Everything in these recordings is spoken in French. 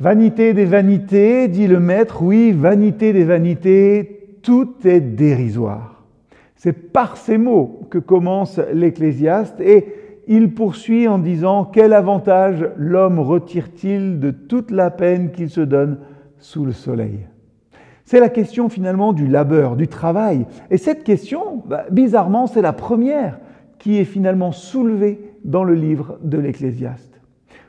Vanité des vanités, dit le maître, oui, vanité des vanités, tout est dérisoire. C'est par ces mots que commence l'Ecclésiaste et il poursuit en disant Quel avantage l'homme retire-t-il de toute la peine qu'il se donne sous le soleil? C'est la question finalement du labeur, du travail. Et cette question, bah, bizarrement, c'est la première qui est finalement soulevée dans le livre de l'Ecclésiaste.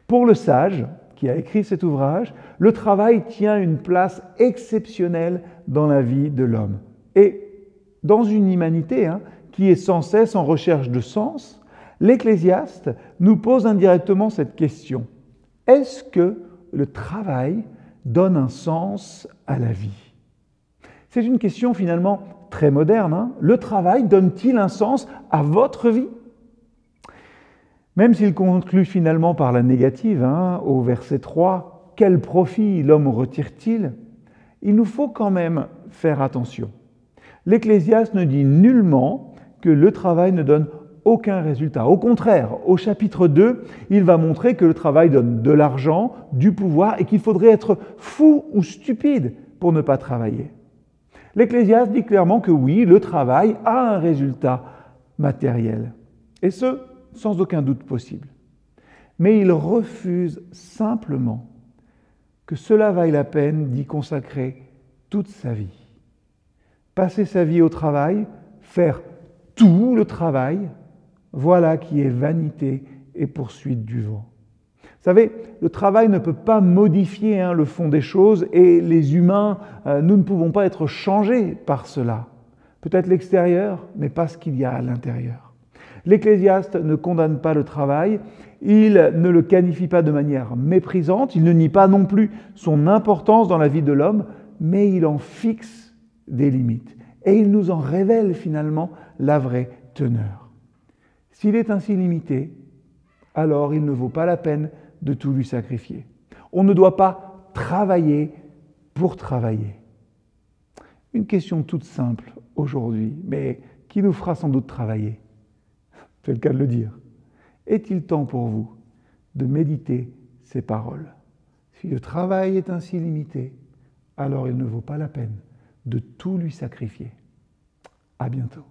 Pour le sage, qui a écrit cet ouvrage, le travail tient une place exceptionnelle dans la vie de l'homme. Et dans une humanité hein, qui est sans cesse en recherche de sens, l'Ecclésiaste nous pose indirectement cette question. Est-ce que le travail donne un sens à la vie? C'est une question finalement très moderne. Hein. le travail donne-t-il un sens à votre vie? Même s'il conclut finalement par la négative, hein, au verset 3, quel profit l'homme retire-t-il? Il nous faut quand même faire attention. L'Ecclésiaste ne dit nullement que le travail ne donne aucun résultat. Au contraire, au chapitre 2, il va montrer que le travail donne de l'argent, du pouvoir et qu'il faudrait être fou ou stupide pour ne pas travailler. L'Ecclésiaste dit clairement que oui, le travail a un résultat matériel. Et ce, sans aucun doute possible. Mais il refuse simplement que cela vaille la peine d'y consacrer toute sa vie. Passer sa vie au travail, faire tout le travail, voilà qui est vanité et poursuite du vent. Vous savez, le travail ne peut pas modifier hein, le fond des choses et les humains, euh, nous ne pouvons pas être changés par cela. Peut-être l'extérieur, mais pas ce qu'il y a à l'intérieur. L'Ecclésiaste ne condamne pas le travail, il ne le qualifie pas de manière méprisante, il ne nie pas non plus son importance dans la vie de l'homme, mais il en fixe des limites. Et il nous en révèle finalement la vraie teneur. S'il est ainsi limité, alors il ne vaut pas la peine de tout lui sacrifier. On ne doit pas travailler pour travailler. Une question toute simple aujourd'hui, mais qui nous fera sans doute travailler. C'est le cas de le dire. Est-il temps pour vous de méditer ces paroles? Si le travail est ainsi limité, alors il ne vaut pas la peine de tout lui sacrifier. À bientôt.